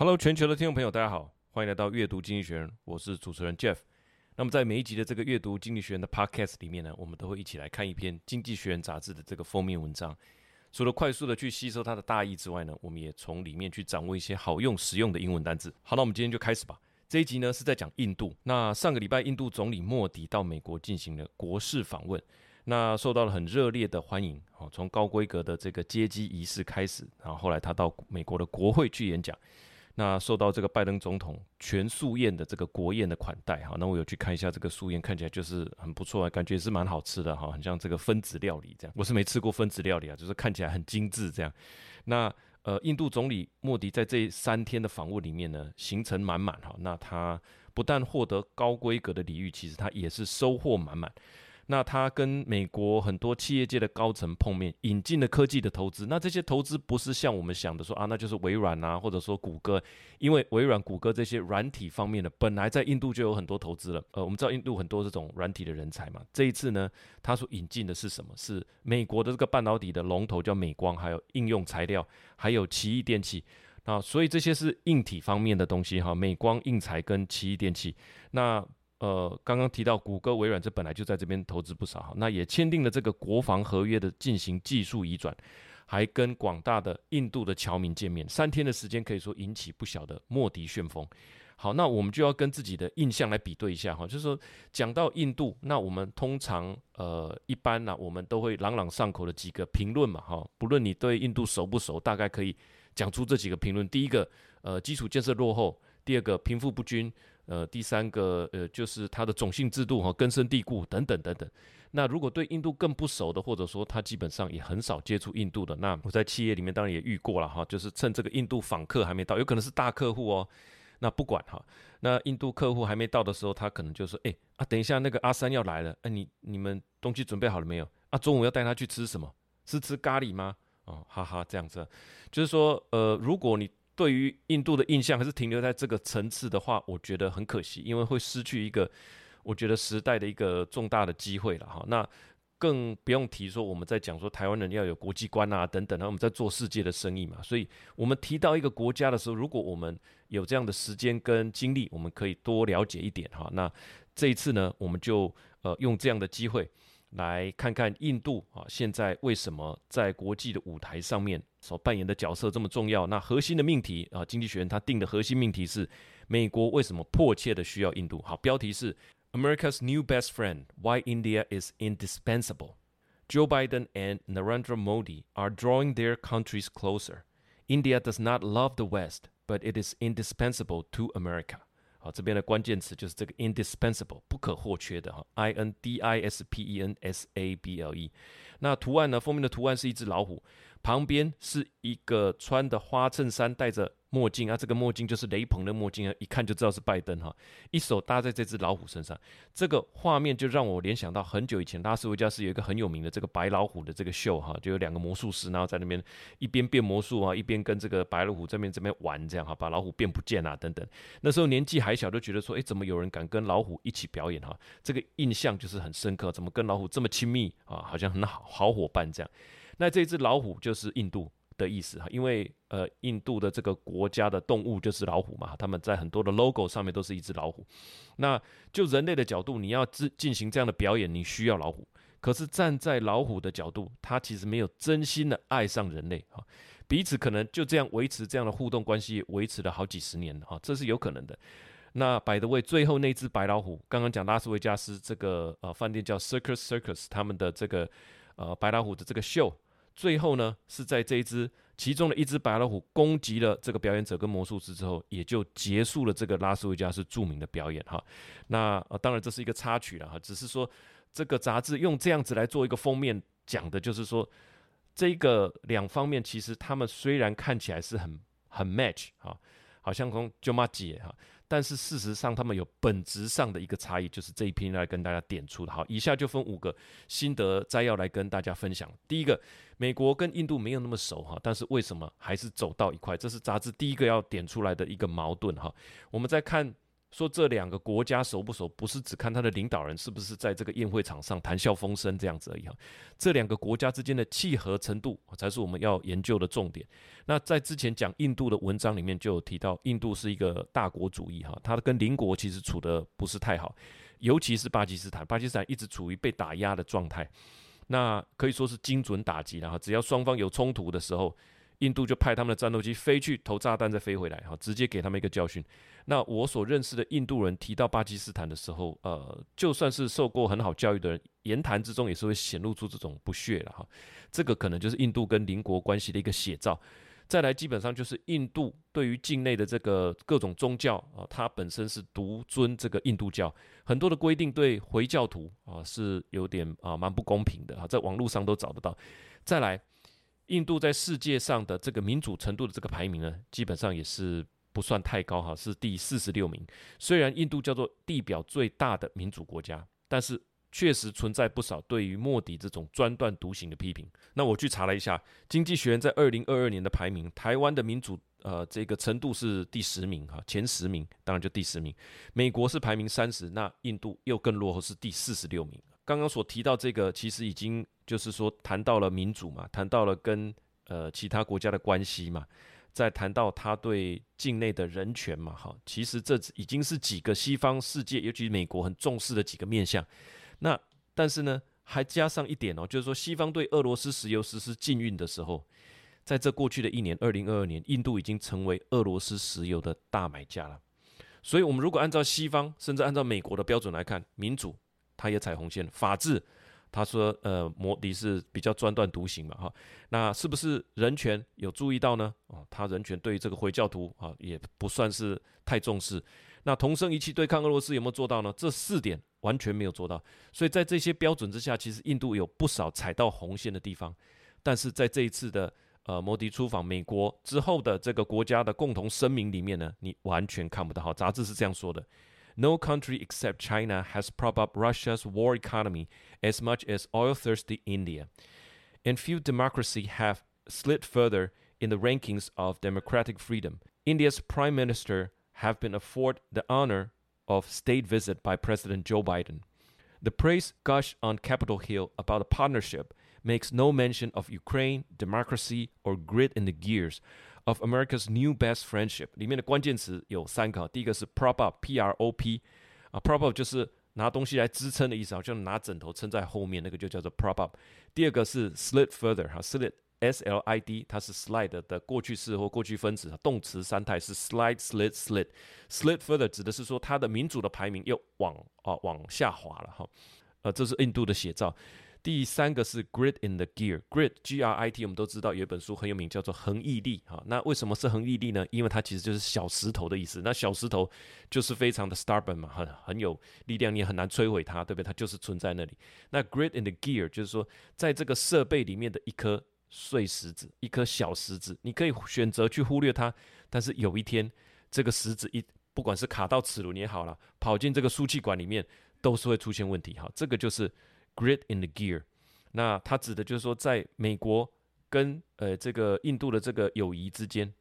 Hello，全球的听众朋友，大家好，欢迎来到阅读经济学人，我是主持人 Jeff。那么在每一集的这个阅读经济学人的 Podcast 里面呢，我们都会一起来看一篇《经济学人》杂志的这个封面文章。除了快速的去吸收它的大意之外呢，我们也从里面去掌握一些好用、实用的英文单字。好，那我们今天就开始吧。这一集呢是在讲印度。那上个礼拜，印度总理莫迪到美国进行了国事访问。那受到了很热烈的欢迎，哦，从高规格的这个接机仪式开始，然后后来他到美国的国会去演讲，那受到这个拜登总统全素宴的这个国宴的款待，哈，那我有去看一下这个素宴，看起来就是很不错啊，感觉是蛮好吃的，哈，很像这个分子料理这样，我是没吃过分子料理啊，就是看起来很精致这样。那呃，印度总理莫迪在这三天的访问里面呢，行程满满，哈，那他不但获得高规格的礼遇，其实他也是收获满满。那他跟美国很多企业界的高层碰面，引进了科技的投资。那这些投资不是像我们想的说啊，那就是微软啊，或者说谷歌，因为微软、谷歌这些软体方面的本来在印度就有很多投资了。呃，我们知道印度很多这种软体的人才嘛。这一次呢，他所引进的是什么？是美国的这个半导体的龙头叫美光，还有应用材料，还有奇异电器。那所以这些是硬体方面的东西哈，美光、硬材跟奇异电器。那呃，刚刚提到谷歌、微软，这本来就在这边投资不少哈，那也签订了这个国防合约的进行技术移转，还跟广大的印度的侨民见面，三天的时间可以说引起不小的莫迪旋风。好，那我们就要跟自己的印象来比对一下哈，就是说讲到印度，那我们通常呃一般呢、我们都会朗朗上口的几个评论嘛哈，不论你对印度熟不熟，大概可以讲出这几个评论。第一个，呃，基础建设落后。第二个贫富不均，呃，第三个呃就是它的种姓制度哈根深蒂固等等等等。那如果对印度更不熟的，或者说他基本上也很少接触印度的，那我在企业里面当然也遇过了哈，就是趁这个印度访客还没到，有可能是大客户哦。那不管哈，那印度客户还没到的时候，他可能就说：哎啊，等一下那个阿三要来了，哎、你你们东西准备好了没有？啊，中午要带他去吃什么？是吃咖喱吗？哦，哈哈，这样子，就是说呃，如果你。对于印度的印象还是停留在这个层次的话，我觉得很可惜，因为会失去一个我觉得时代的一个重大的机会了哈。那更不用提说我们在讲说台湾人要有国际观啊等等，然后我们在做世界的生意嘛。所以我们提到一个国家的时候，如果我们有这样的时间跟精力，我们可以多了解一点哈。那这一次呢，我们就呃用这样的机会。来看看印度啊，现在为什么在国际的舞台上面所扮演的角色这么重要？那核心的命题啊，经济学人他定的核心命题是：美国为什么迫切的需要印度？好，标题是 America's New Best Friend: Why India is Indispensable. Joe Biden and Narendra Modi are drawing their countries closer. India does not love the West, but it is indispensable to America. 好，这边的关键词就是这个 indispensable 不可或缺的哈，I N D I S P E N S A B L E。那图案呢？封面的图案是一只老虎，旁边是一个穿的花衬衫，戴着。墨镜啊，这个墨镜就是雷朋的墨镜啊，一看就知道是拜登哈。一手搭在这只老虎身上，这个画面就让我联想到很久以前拉斯维加斯有一个很有名的这个白老虎的这个秀哈，就有两个魔术师，然后在那边一边变魔术啊，一边跟这个白老虎这边这边玩这样哈，把老虎变不见啊等等。那时候年纪还小，就觉得说，诶，怎么有人敢跟老虎一起表演哈？这个印象就是很深刻，怎么跟老虎这么亲密啊？好像很好好伙伴这样。那这只老虎就是印度。的意思哈，因为呃，印度的这个国家的动物就是老虎嘛，他们在很多的 logo 上面都是一只老虎。那就人类的角度，你要进进行这样的表演，你需要老虎。可是站在老虎的角度，他其实没有真心的爱上人类哈，彼此可能就这样维持这样的互动关系，维持了好几十年哈，这是有可能的。那 by the way，最后那只白老虎，刚刚讲拉斯维加斯这个呃饭店叫 Circus Circus，他们的这个呃白老虎的这个秀。最后呢，是在这一只其中的一只白老虎攻击了这个表演者跟魔术师之后，也就结束了这个拉斯维加斯著名的表演哈。那，当然这是一个插曲了哈，只是说这个杂志用这样子来做一个封面，讲的就是说这个两方面其实他们虽然看起来是很很 match 哈。好像从舅妈姐哈，但是事实上他们有本质上的一个差异，就是这一篇来跟大家点出的。好，以下就分五个心得摘要来跟大家分享。第一个，美国跟印度没有那么熟哈，但是为什么还是走到一块？这是杂志第一个要点出来的一个矛盾哈。我们再看说这两个国家熟不熟，不是只看他的领导人是不是在这个宴会场上谈笑风生这样子而已哈。这两个国家之间的契合程度才是我们要研究的重点。那在之前讲印度的文章里面就有提到，印度是一个大国主义哈，它跟邻国其实处得不是太好，尤其是巴基斯坦，巴基斯坦一直处于被打压的状态，那可以说是精准打击了哈。只要双方有冲突的时候，印度就派他们的战斗机飞去投炸弹，再飞回来，哈，直接给他们一个教训。那我所认识的印度人提到巴基斯坦的时候，呃，就算是受过很好教育的人，言谈之中也是会显露出这种不屑了，哈。这个可能就是印度跟邻国关系的一个写照。再来，基本上就是印度对于境内的这个各种宗教啊，它本身是独尊这个印度教，很多的规定对回教徒啊是有点啊蛮不公平的啊，在网络上都找得到。再来。印度在世界上的这个民主程度的这个排名呢，基本上也是不算太高哈，是第四十六名。虽然印度叫做地表最大的民主国家，但是确实存在不少对于莫迪这种专断独行的批评。那我去查了一下，《经济学人》在二零二二年的排名，台湾的民主呃这个程度是第十名哈，前十名当然就第十名。美国是排名三十，那印度又更落后，是第四十六名。刚刚所提到这个，其实已经就是说谈到了民主嘛，谈到了跟呃其他国家的关系嘛，再谈到他对境内的人权嘛，哈，其实这已经是几个西方世界，尤其是美国很重视的几个面向。那但是呢，还加上一点哦，就是说西方对俄罗斯石油实施禁运的时候，在这过去的一年，二零二二年，印度已经成为俄罗斯石油的大买家了。所以，我们如果按照西方，甚至按照美国的标准来看，民主。他也踩红线，法治，他说，呃，摩迪是比较专断独行嘛，哈，那是不是人权有注意到呢？啊，他人权对于这个回教徒啊，也不算是太重视。那同声一气对抗俄罗斯有没有做到呢？这四点完全没有做到。所以在这些标准之下，其实印度有不少踩到红线的地方。但是在这一次的呃摩迪出访美国之后的这个国家的共同声明里面呢，你完全看不到。哈，杂志是这样说的。No country except China has propped up Russia's war economy as much as oil-thirsty India, and few democracies have slid further in the rankings of democratic freedom. India's prime minister have been afforded the honor of state visit by President Joe Biden. The praise gushed on Capitol Hill about the partnership makes no mention of Ukraine, democracy, or grit in the gears of America's new best friendship 里面的关键词有三个，第一个是 prop up，P R O P，啊，prop up 就是拿东西来支撑的意思，好像拿枕头撑在后面，那个就叫做 prop up。第二个是 slid further，哈，slid，S L I D，它是 slide 的过去式或过去分词，动词三态是 slide，slid，slid，slid further 指的是说它的民主的排名又往啊往下滑了哈，呃，这是印度的写照。第三个是 grit in the gear，grit G R I T，我们都知道有一本书很有名，叫做恒毅力哈。那为什么是恒毅力呢？因为它其实就是小石头的意思。那小石头就是非常的 stubborn 嘛，很很有力量，你很难摧毁它，对不对？它就是存在那里。那 grit in the gear 就是说，在这个设备里面的一颗碎石子，一颗小石子，你可以选择去忽略它，但是有一天这个石子一不管是卡到齿轮也好了，跑进这个输气管里面，都是会出现问题哈。这个就是。Grit in the gear，那它指的就是说，在美国跟呃这个印度的这个友谊之间，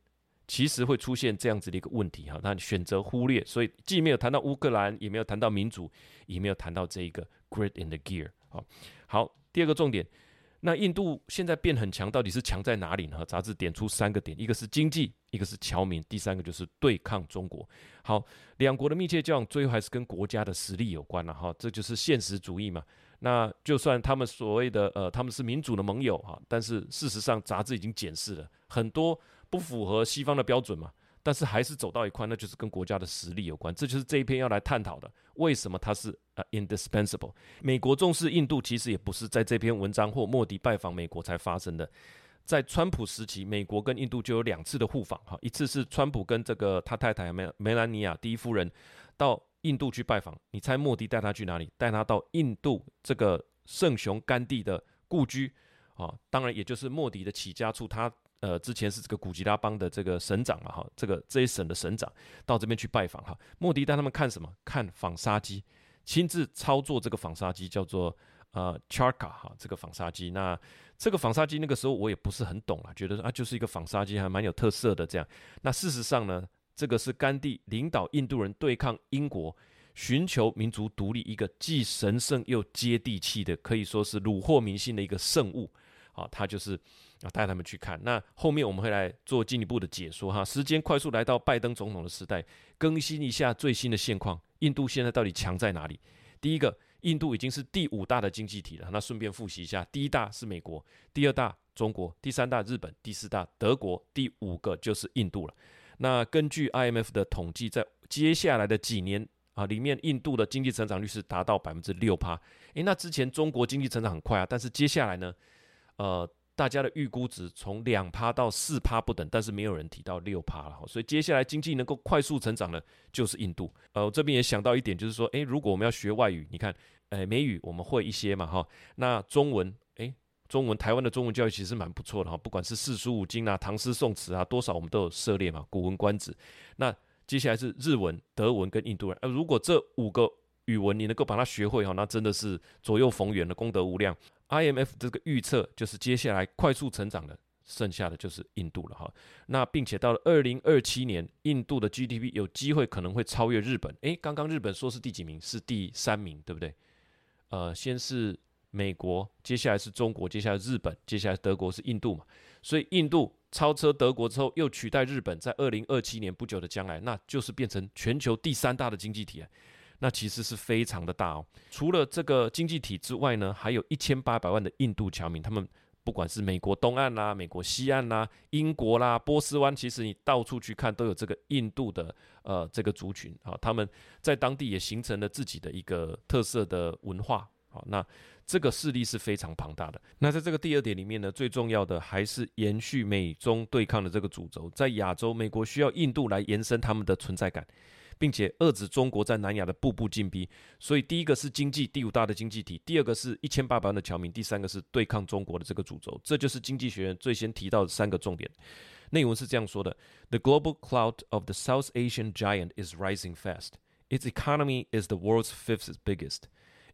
其实会出现这样子的一个问题哈。那你选择忽略，所以既没有谈到乌克兰，也没有谈到民主，也没有谈到这一个 Grit in the gear。好，好，第二个重点，那印度现在变很强，到底是强在哪里呢？杂志点出三个点，一个是经济，一个是侨民，第三个就是对抗中国。好，两国的密切交往，最后还是跟国家的实力有关了哈。这就是现实主义嘛。那就算他们所谓的呃，他们是民主的盟友哈，但是事实上杂志已经检视了很多不符合西方的标准嘛，但是还是走到一块，那就是跟国家的实力有关，这就是这一篇要来探讨的，为什么它是呃 indispensable？美国重视印度，其实也不是在这篇文章或莫迪拜访美国才发生的，在川普时期，美国跟印度就有两次的互访哈，一次是川普跟这个他太太梅梅兰妮亚第一夫人到。印度去拜访，你猜莫迪带他去哪里？带他到印度这个圣雄甘地的故居啊，当然也就是莫迪的起家处。他呃之前是这个古吉拉邦的这个省长嘛，哈，这个这一省的省长到这边去拜访哈。莫迪带他们看什么？看纺纱机，亲自操作这个纺纱机，叫做呃 charka 哈，这个纺纱机。那这个纺纱机那个时候我也不是很懂啊，觉得啊就是一个纺纱机，还蛮有特色的这样。那事实上呢？这个是甘地领导印度人对抗英国，寻求民族独立一个既神圣又接地气的，可以说是虏获民心的一个圣物。啊，他就是啊带他们去看。那后面我们会来做进一步的解说哈。时间快速来到拜登总统的时代，更新一下最新的现况。印度现在到底强在哪里？第一个，印度已经是第五大的经济体了。那顺便复习一下，第一大是美国，第二大中国，第三大日本，第四大德国，第五个就是印度了。那根据 IMF 的统计，在接下来的几年啊，里面印度的经济成长率是达到百分之六趴。诶，那之前中国经济成长很快啊，但是接下来呢，呃，大家的预估值从两趴到四趴不等，但是没有人提到六趴了。所以接下来经济能够快速成长的，就是印度。呃，我这边也想到一点，就是说，诶，如果我们要学外语，你看，诶，美语我们会一些嘛，哈，那中文。诶中文，台湾的中文教育其实蛮不错的哈，不管是四书五经啊、唐诗宋词啊，多少我们都有涉猎嘛，《古文观止》。那接下来是日文、德文跟印度人。呃，如果这五个语文你能够把它学会哈，那真的是左右逢源的功德无量。IMF 这个预测就是接下来快速成长的，剩下的就是印度了哈。那并且到了二零二七年，印度的 GDP 有机会可能会超越日本。诶，刚刚日本说是第几名？是第三名，对不对？呃，先是。美国，接下来是中国，接下来日本，接下来德国是印度嘛？所以印度超车德国之后，又取代日本，在二零二七年不久的将来，那就是变成全球第三大的经济体啊。那其实是非常的大哦。除了这个经济体之外呢，还有一千八百万的印度侨民，他们不管是美国东岸啦、美国西岸啦、英国啦、波斯湾，其实你到处去看都有这个印度的呃这个族群啊，他们在当地也形成了自己的一个特色的文化。好，那。这个势力是非常庞大的。那在这个第二点里面呢，最重要的还是延续美中对抗的这个主轴。在亚洲，美国需要印度来延伸他们的存在感，并且遏制中国在南亚的步步进逼。所以，第一个是经济第五大的经济体，第二个是一千八百万的侨民，第三个是对抗中国的这个主轴。这就是经济学人最先提到的三个重点。内文是这样说的：The global clout of the South Asian giant is rising fast. Its economy is the world's fifth biggest.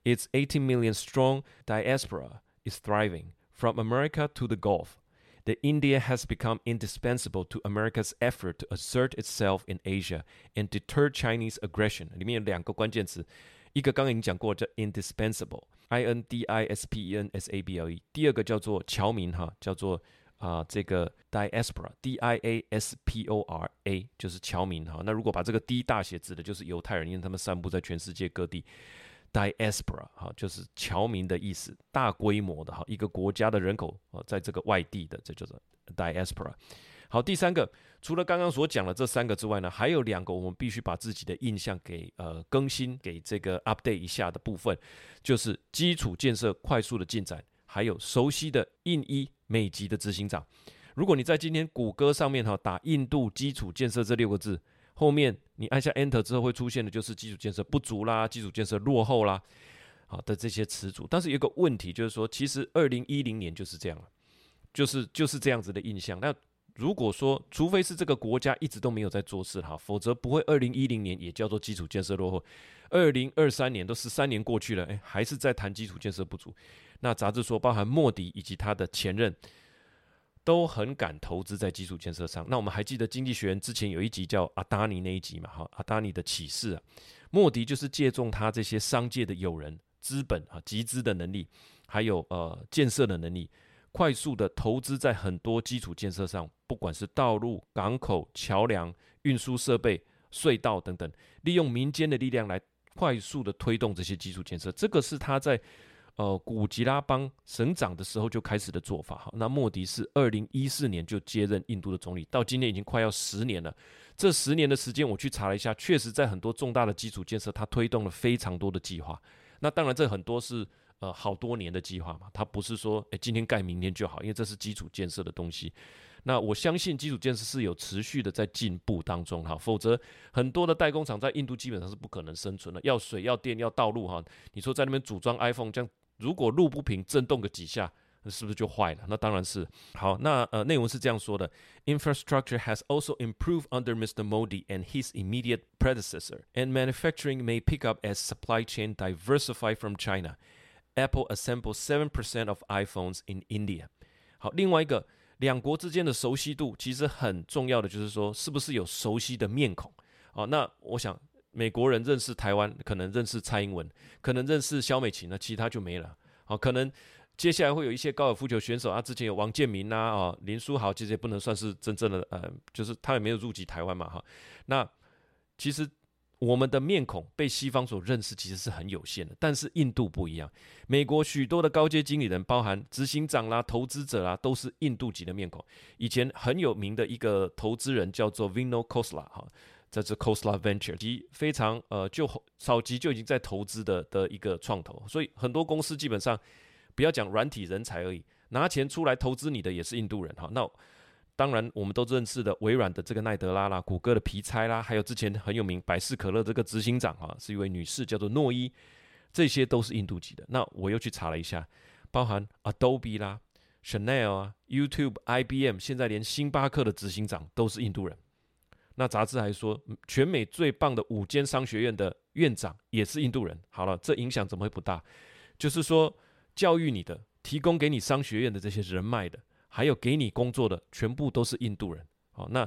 Its 18 million strong diaspora is thriving from America to the Gulf. The India has become indispensable to America's effort to assert itself in Asia and deter Chinese aggression. 里面有两个关键词，一个刚刚已经讲过，叫 indispensable，I N D I S P E N S A B L E。第二个叫做侨民哈，叫做啊、呃、这个 diaspora，D I A S P O R A，就是侨民哈。那如果把这个 D 大写指的就是犹太人，因为他们散布在全世界各地。 Diaspora 哈，就是侨民的意思，大规模的哈，一个国家的人口啊，在这个外地的，这就是 Diaspora。好，第三个，除了刚刚所讲的这三个之外呢，还有两个我们必须把自己的印象给呃更新，给这个 update 一下的部分，就是基础建设快速的进展，还有熟悉的印伊美籍的执行长。如果你在今天谷歌上面哈打印度基础建设这六个字。后面你按下 Enter 之后会出现的就是基础建设不足啦，基础建设落后啦，好的这些词组。但是有一个问题就是说，其实二零一零年就是这样了，就是就是这样子的印象。那如果说，除非是这个国家一直都没有在做事哈，否则不会二零一零年也叫做基础建设落后。二零二三年都十三年过去了，诶，还是在谈基础建设不足。那杂志说，包含莫迪以及他的前任。都很敢投资在基础建设上。那我们还记得《经济学人》之前有一集叫阿达尼那一集嘛？哈，阿达尼的启示啊，莫迪就是借重他这些商界的友人、资本啊、集资的能力，还有呃建设的能力，快速的投资在很多基础建设上，不管是道路、港口、桥梁、运输设备、隧道等等，利用民间的力量来快速的推动这些基础建设。这个是他在。呃，古吉拉邦省长的时候就开始的做法哈。那莫迪是二零一四年就接任印度的总理，到今年已经快要十年了。这十年的时间，我去查了一下，确实在很多重大的基础建设，他推动了非常多的计划。那当然，这很多是呃好多年的计划嘛，他不是说诶今天盖明天就好，因为这是基础建设的东西。那我相信基础建设是有持续的在进步当中哈，否则很多的代工厂在印度基本上是不可能生存的，要水、要电、要道路哈。你说在那边组装 iPhone 这样。如果路不平，震动个几下，那是不是就坏了？那当然是。好，那呃，内容是这样说的：Infrastructure has also improved under Mr. Modi and his immediate predecessor, and manufacturing may pick up as supply chain diversify from China. Apple assembles seven percent of iPhones in India. 好，另外一个两国之间的熟悉度其实很重要的，就是说是不是有熟悉的面孔好？那我想美国人认识台湾，可能认识蔡英文，可能认识萧美琴，那其他就没了。好，可能接下来会有一些高尔夫球选手啊，之前有王建民啊，啊林书豪，其实也不能算是真正的呃，就是他也没有入籍台湾嘛，哈。那其实。我们的面孔被西方所认识，其实是很有限的。但是印度不一样，美国许多的高阶经理人，包含执行长啦、投资者啦，都是印度籍的面孔。以前很有名的一个投资人叫做 Vinod Khosla 哈，这是 Khosla Venture，及非常呃就早期就已经在投资的的一个创投。所以很多公司基本上不要讲软体人才而已，拿钱出来投资你的也是印度人哈。那当然，我们都认识的微软的这个奈德拉啦，谷歌的皮猜啦，还有之前很有名百事可乐这个执行长啊，是一位女士，叫做诺伊，这些都是印度籍的。那我又去查了一下，包含 Adobe 啦、Chanel 啊、YouTube、IBM，现在连星巴克的执行长都是印度人。那杂志还说，全美最棒的五间商学院的院长也是印度人。好了，这影响怎么会不大？就是说，教育你的、提供给你商学院的这些人脉的。还有给你工作的全部都是印度人，好，那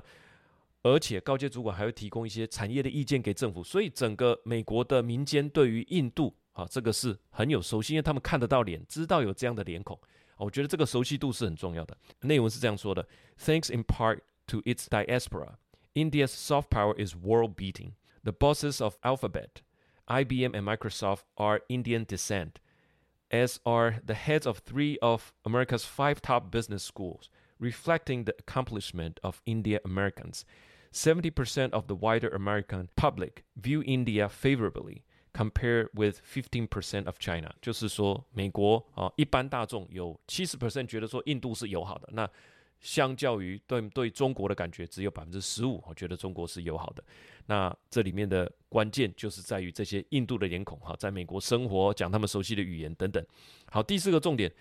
而且高阶主管还会提供一些产业的意见给政府，所以整个美国的民间对于印度啊，这个是很有熟悉，因为他们看得到脸，知道有这样的脸孔，我觉得这个熟悉度是很重要的。内文是这样说的：Thanks in part to its diaspora, India's soft power is world-beating. The bosses of Alphabet, IBM, and Microsoft are Indian descent. As are the heads of three of America's five top business schools, reflecting the accomplishment of India Americans. Seventy percent of the wider American public view India favorably, compared with fifteen percent of China. 就是说，美国啊，一般大众有七十 percent 觉得说印度是友好的。那 相较于对对中国的感觉，只有百分之十五，我觉得中国是友好的。那这里面的关键就是在于这些印度的脸孔，哈，在美国生活，讲他们熟悉的语言等等。好，第四个重点，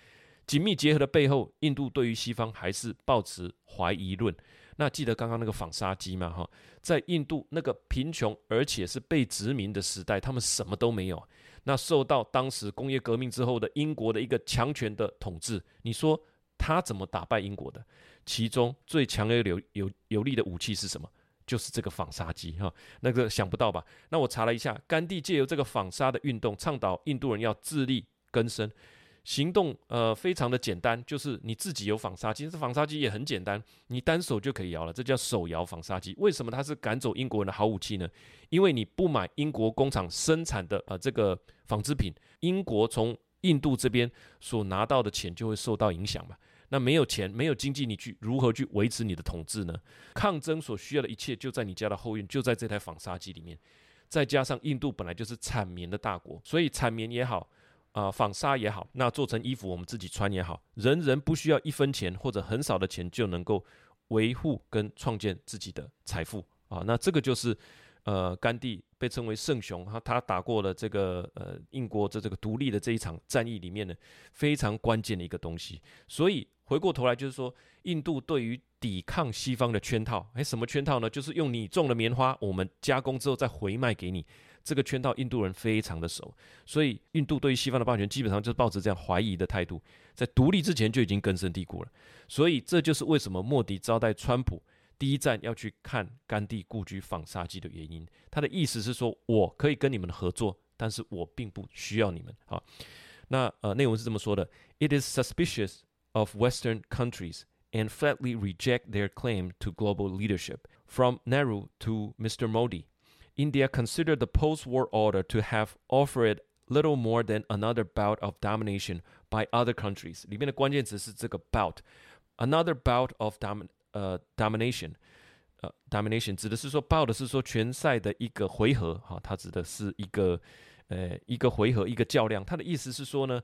紧密结合的背后，印度对于西方还是抱持怀疑论。那记得刚刚那个纺纱机吗？哈，在印度那个贫穷而且是被殖民的时代，他们什么都没有。那受到当时工业革命之后的英国的一个强权的统治，你说？他怎么打败英国的？其中最强而有有有力的武器是什么？就是这个纺纱机哈。那个想不到吧？那我查了一下，甘地借由这个纺纱的运动，倡导印度人要自力更生，行动呃非常的简单，就是你自己有纺纱机，这纺纱机也很简单，你单手就可以摇了，这叫手摇纺纱机。为什么它是赶走英国人的好武器呢？因为你不买英国工厂生产的呃这个纺织品，英国从印度这边所拿到的钱就会受到影响嘛。那没有钱，没有经济，你去如何去维持你的统治呢？抗争所需要的一切就在你家的后院，就在这台纺纱机里面。再加上印度本来就是产棉的大国，所以产棉也好，啊、纺纱也好，那做成衣服我们自己穿也好，人人不需要一分钱或者很少的钱就能够维护跟创建自己的财富啊。那这个就是。呃，甘地被称为圣雄，他他打过了这个呃英国的这个独立的这一场战役里面呢，非常关键的一个东西。所以回过头来就是说，印度对于抵抗西方的圈套，哎，什么圈套呢？就是用你种的棉花，我们加工之后再回卖给你，这个圈套印度人非常的熟。所以印度对于西方的霸权基本上就是抱着这样怀疑的态度，在独立之前就已经根深蒂固了。所以这就是为什么莫迪招待川普。第一站要去看甘地故居纺纱机的原因，他的意思是说，我可以跟你们合作，但是我并不需要你们。好，那呃内容是这么说的：It is suspicious of Western countries and flatly reject their claim to global leadership. From Nehru to Mr. Modi, India considered the post-war order to have offered little more than another bout of domination by other countries。里面的关键词是这个 bout，another bout of domination。呃，domination，呃，domination 指的是说，报的是说拳赛的一个回合，哈，它指的是一个，呃，一个回合，一个较量。它的意思是说呢，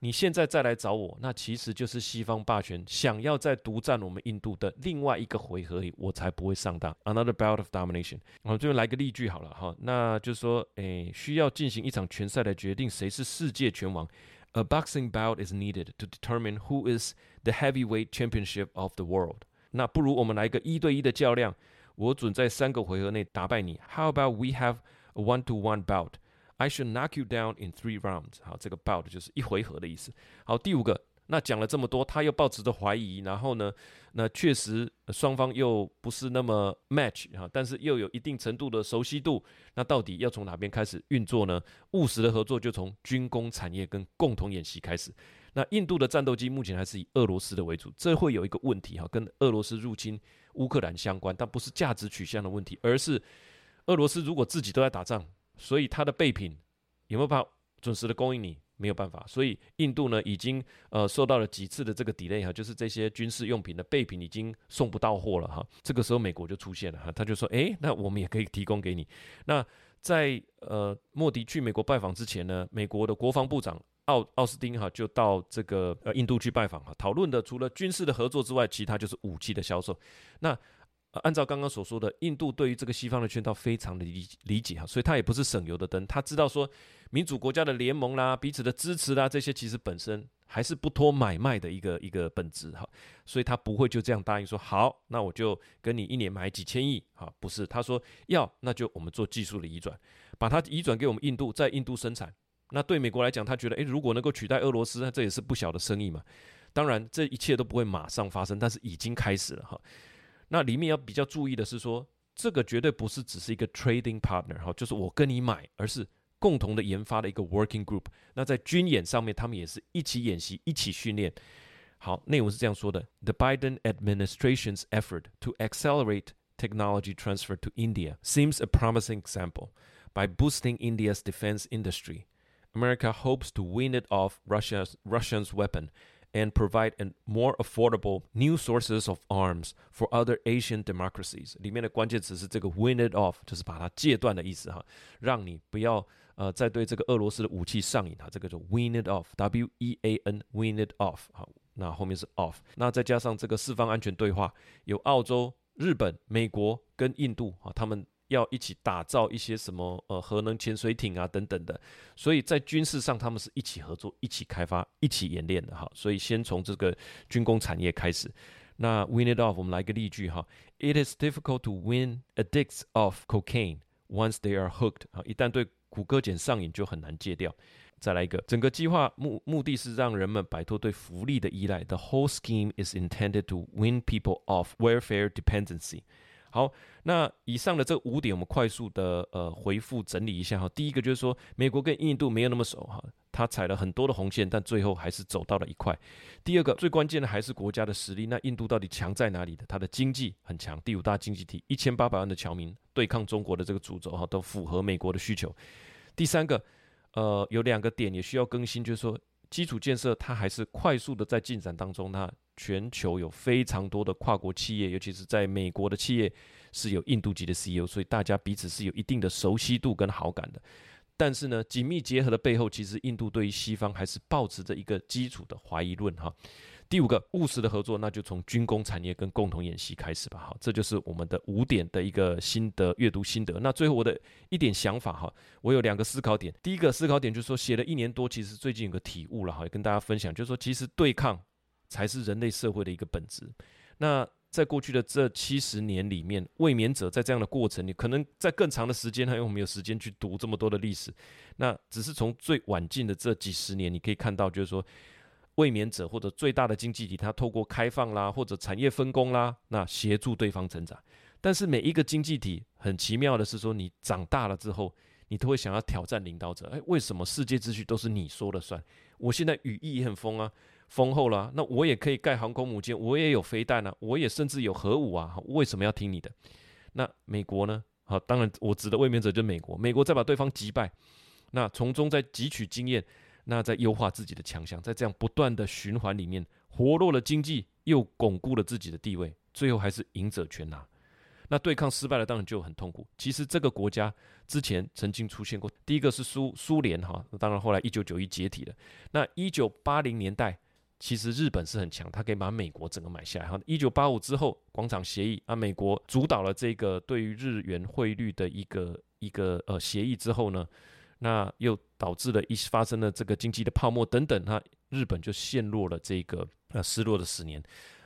你现在再来找我，那其实就是西方霸权想要再独占我们印度的另外一个回合里，我才不会上当。Another bout of domination。我这边来个例句好了，哈，那就是说，诶，需要进行一场拳赛来决定谁是世界拳王。A boxing bout is needed to determine who is the heavyweight championship of the world. 那不如我们来一个一对一的较量，我准在三个回合内打败你。How about we have a one-to-one bout? I should knock you down in three rounds. 好，这个 bout 就是一回合的意思。好，第五个，那讲了这么多，他又抱持着怀疑，然后呢，那确实双方又不是那么 match 哈，但是又有一定程度的熟悉度，那到底要从哪边开始运作呢？务实的合作就从军工产业跟共同演习开始。那印度的战斗机目前还是以俄罗斯的为主，这会有一个问题哈，跟俄罗斯入侵乌克兰相关，但不是价值取向的问题，而是俄罗斯如果自己都在打仗，所以它的备品有没有办法准时的供应你？没有办法，所以印度呢已经呃受到了几次的这个 delay 哈，就是这些军事用品的备品已经送不到货了哈。这个时候美国就出现了哈，他就说，诶，那我们也可以提供给你。那在呃莫迪去美国拜访之前呢，美国的国防部长奥奥斯汀哈就到这个呃印度去拜访哈，讨论的除了军事的合作之外，其他就是武器的销售。那按照刚刚所说的，印度对于这个西方的圈套非常的理理解哈，所以他也不是省油的灯。他知道说，民主国家的联盟啦、彼此的支持啦，这些其实本身还是不脱买卖的一个一个本质哈，所以他不会就这样答应说好，那我就跟你一年买几千亿哈，不是，他说要，那就我们做技术的移转，把它移转给我们印度，在印度生产。那对美国来讲，他觉得诶，如果能够取代俄罗斯，那这也是不小的生意嘛。当然，这一切都不会马上发生，但是已经开始了哈。那里面要比较注意的是说，这个绝对不是只是一个 trading partner 哈，就是我跟你买，而是共同的研发的一个 working group。那在军演上面，他们也是一起演习、一起训练。好，内容是这样说的：The Biden administration's effort to accelerate technology transfer to India seems a promising example. By boosting India's defense industry, America hopes to wean it off Russia's Russia's weapon. And provide a more affordable new sources of arms for other Asian democracies。里面的关键词是这个 “wean it off”，就是把它戒断的意思哈，让你不要呃再对这个俄罗斯的武器上瘾哈。这个就 “wean it off”，W E A N，“wean it off”。好，那后面是 “off”。那再加上这个四方安全对话，有澳洲、日本、美国跟印度啊，他们。 要一起打造一些什么呃核能潜水艇啊等等的，所以在军事上他们是一起合作、一起开发、一起演练的哈。所以先从这个军工产业开始。那 win it off，我们来个例句哈：It is difficult to win addicts of cocaine once they are hooked。啊，一旦对古柯碱上瘾就很难戒掉。再来一个，整个计划目目的是让人们摆脱对福利的依赖。The whole scheme is intended to win people off welfare dependency。好，那以上的这五点，我们快速的呃回复整理一下哈。第一个就是说，美国跟印度没有那么熟哈，他踩了很多的红线，但最后还是走到了一块。第二个，最关键的还是国家的实力。那印度到底强在哪里的？它的经济很强，第五大经济体，一千八百万的侨民对抗中国的这个主轴哈，都符合美国的需求。第三个，呃，有两个点也需要更新，就是说基础建设它还是快速的在进展当中，那。全球有非常多的跨国企业，尤其是在美国的企业是有印度籍的 CEO，所以大家彼此是有一定的熟悉度跟好感的。但是呢，紧密结合的背后，其实印度对于西方还是抱持着一个基础的怀疑论哈。第五个务实的合作，那就从军工产业跟共同演习开始吧。好，这就是我们的五点的一个心得阅读心得。那最后我的一点想法哈，我有两个思考点。第一个思考点就是说，写了一年多，其实最近有个体悟了哈，也跟大家分享，就是说其实对抗。才是人类社会的一个本质。那在过去的这七十年里面，卫冕者在这样的过程里，可能在更长的时间，还有我们有时间去读这么多的历史。那只是从最晚近的这几十年，你可以看到，就是说，卫冕者或者最大的经济体，它透过开放啦，或者产业分工啦，那协助对方成长。但是每一个经济体，很奇妙的是说，你长大了之后，你都会想要挑战领导者。哎，为什么世界秩序都是你说了算？我现在羽翼也很丰啊。丰厚了，那我也可以盖航空母舰，我也有飞弹啊，我也甚至有核武啊，为什么要听你的？那美国呢？好，当然我指的卫冕者就是美国，美国再把对方击败，那从中再汲取经验，那再优化自己的强项，在这样不断的循环里面，活络了经济，又巩固了自己的地位，最后还是赢者全拿。那对抗失败了，当然就很痛苦。其实这个国家之前曾经出现过，第一个是苏苏联哈，当然后来一九九一解体了。那一九八零年代。其实日本是很强，他可以把美国整个买下来。哈，一九八五之后广场协议啊，美国主导了这个对于日元汇率的一个一个呃协议之后呢，那又导致了一发生了这个经济的泡沫等等，那日本就陷入了这个呃失落的十年。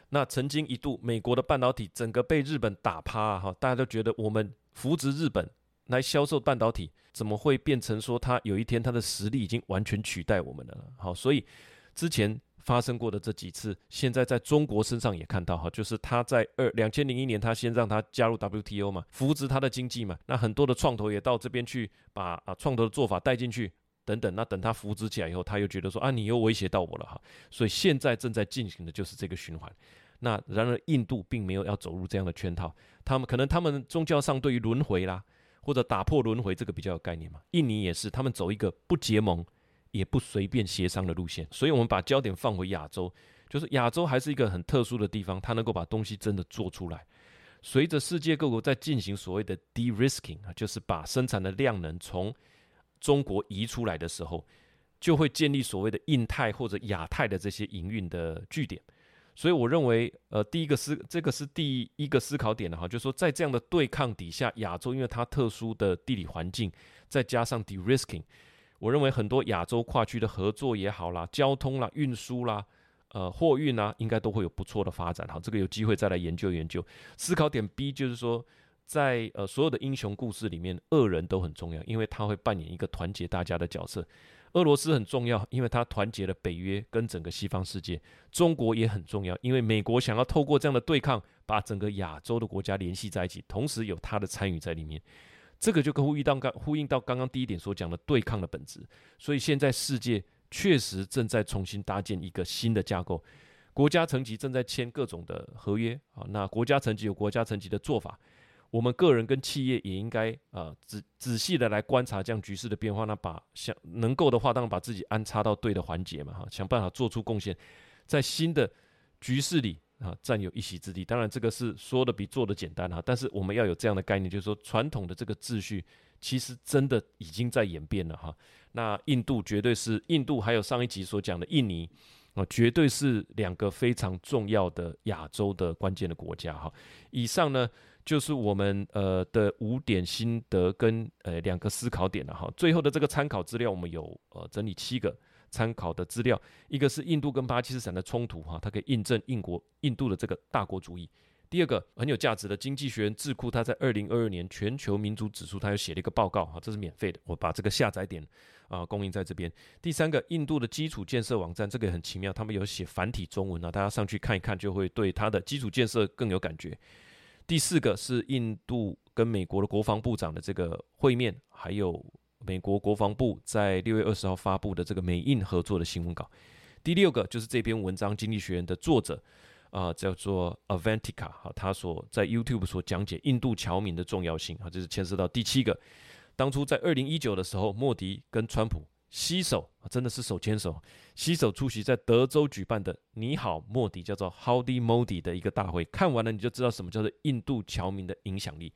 那曾经一度美国的半导体整个被日本打趴哈，大家都觉得我们扶植日本来销售半导体，怎么会变成说他有一天他的实力已经完全取代我们了？好，所以之前。发生过的这几次，现在在中国身上也看到哈，就是他在二两千零一年，他先让他加入 WTO 嘛，扶植他的经济嘛，那很多的创投也到这边去把啊创投的做法带进去等等，那等他扶植起来以后，他又觉得说啊，你又威胁到我了哈，所以现在正在进行的就是这个循环。那然而印度并没有要走入这样的圈套，他们可能他们宗教上对于轮回啦或者打破轮回这个比较有概念嘛，印尼也是，他们走一个不结盟。也不随便协商的路线，所以我们把焦点放回亚洲，就是亚洲还是一个很特殊的地方，它能够把东西真的做出来。随着世界各国在进行所谓的 de-risking 啊，就是把生产的量能从中国移出来的时候，就会建立所谓的印太或者亚太的这些营运的据点。所以我认为，呃，第一个思这个是第一个思考点的哈，就是说在这样的对抗底下，亚洲因为它特殊的地理环境，再加上 de-risking。我认为很多亚洲跨区的合作也好啦，交通啦、运输啦、呃货运啊，应该都会有不错的发展。好，这个有机会再来研究研究。思考点 B 就是说，在呃所有的英雄故事里面，恶人都很重要，因为他会扮演一个团结大家的角色。俄罗斯很重要，因为他团结了北约跟整个西方世界。中国也很重要，因为美国想要透过这样的对抗，把整个亚洲的国家联系在一起，同时有他的参与在里面。这个就跟呼应到刚呼应到刚刚第一点所讲的对抗的本质，所以现在世界确实正在重新搭建一个新的架构，国家层级正在签各种的合约啊，那国家层级有国家层级的做法，我们个人跟企业也应该啊仔仔细的来观察这样局势的变化，那把想能够的话，当然把自己安插到对的环节嘛哈，想办法做出贡献，在新的局势里。啊，占有一席之地。当然，这个是说的比做的简单哈。但是我们要有这样的概念，就是说传统的这个秩序，其实真的已经在演变了哈。那印度绝对是印度，还有上一集所讲的印尼啊，绝对是两个非常重要的亚洲的关键的国家哈。以上呢，就是我们呃的五点心得跟呃两个思考点了哈。最后的这个参考资料，我们有呃整理七个。参考的资料，一个是印度跟巴基斯坦的冲突，哈，它可以印证印国印度的这个大国主义。第二个很有价值的《经济学人》智库，它在二零二二年全球民主指数，它又写了一个报告，哈，这是免费的，我把这个下载点啊、供应在这边。第三个，印度的基础建设网站，这个很奇妙，他们有写繁体中文啊，大家上去看一看，就会对它的基础建设更有感觉。第四个是印度跟美国的国防部长的这个会面，还有。美国国防部在六月二十号发布的这个美印合作的新闻稿。第六个就是这篇文章《经济学人》的作者啊、叫做 Avantika 哈，他所在 YouTube 所讲解印度侨民的重要性啊，这是牵涉到第七个。当初在二零一九的时候，莫迪跟川普携手，真的是手牵手，携手出席在德州举办的“你好，莫迪”叫做 Howdy Modi 的一个大会。看完了你就知道什么叫做印度侨民的影响力。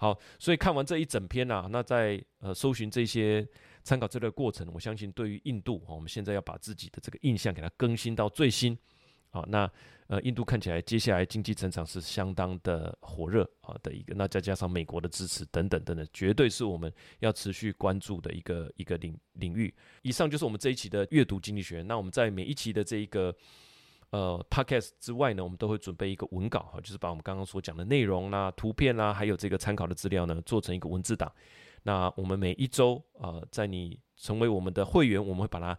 好，所以看完这一整篇啊，那在呃搜寻这些参考资料的过程，我相信对于印度，我们现在要把自己的这个印象给它更新到最新。好，那呃印度看起来接下来经济成长是相当的火热啊的一个，那再加上美国的支持等等等等，绝对是我们要持续关注的一个一个领领域。以上就是我们这一期的阅读经济学。那我们在每一期的这一个。呃，Podcast 之外呢，我们都会准备一个文稿哈，就是把我们刚刚所讲的内容啦、图片啦，还有这个参考的资料呢，做成一个文字档。那我们每一周啊，在你成为我们的会员，我们会把它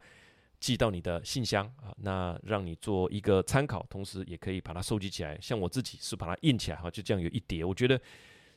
寄到你的信箱啊，那让你做一个参考，同时也可以把它收集起来。像我自己是把它印起来哈，就这样有一叠，我觉得。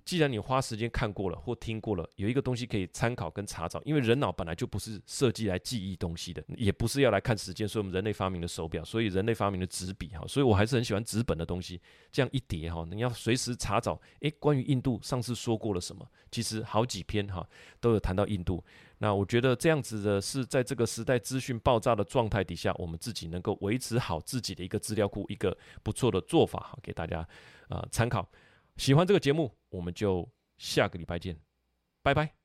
既然你花时间看过了或听过了，有一个东西可以参考跟查找，因为人脑本来就不是设计来记忆东西的，也不是要来看时间，所以我们人类发明了手表，所以人类发明了纸笔哈，所以我还是很喜欢纸本的东西。这样一叠哈，你要随时查找，诶，关于印度上次说过了什么？其实好几篇哈都有谈到印度。那我觉得这样子的是在这个时代资讯爆炸的状态底下，我们自己能够维持好自己的一个资料库，一个不错的做法哈，给大家啊参考。喜欢这个节目，我们就下个礼拜见，拜拜。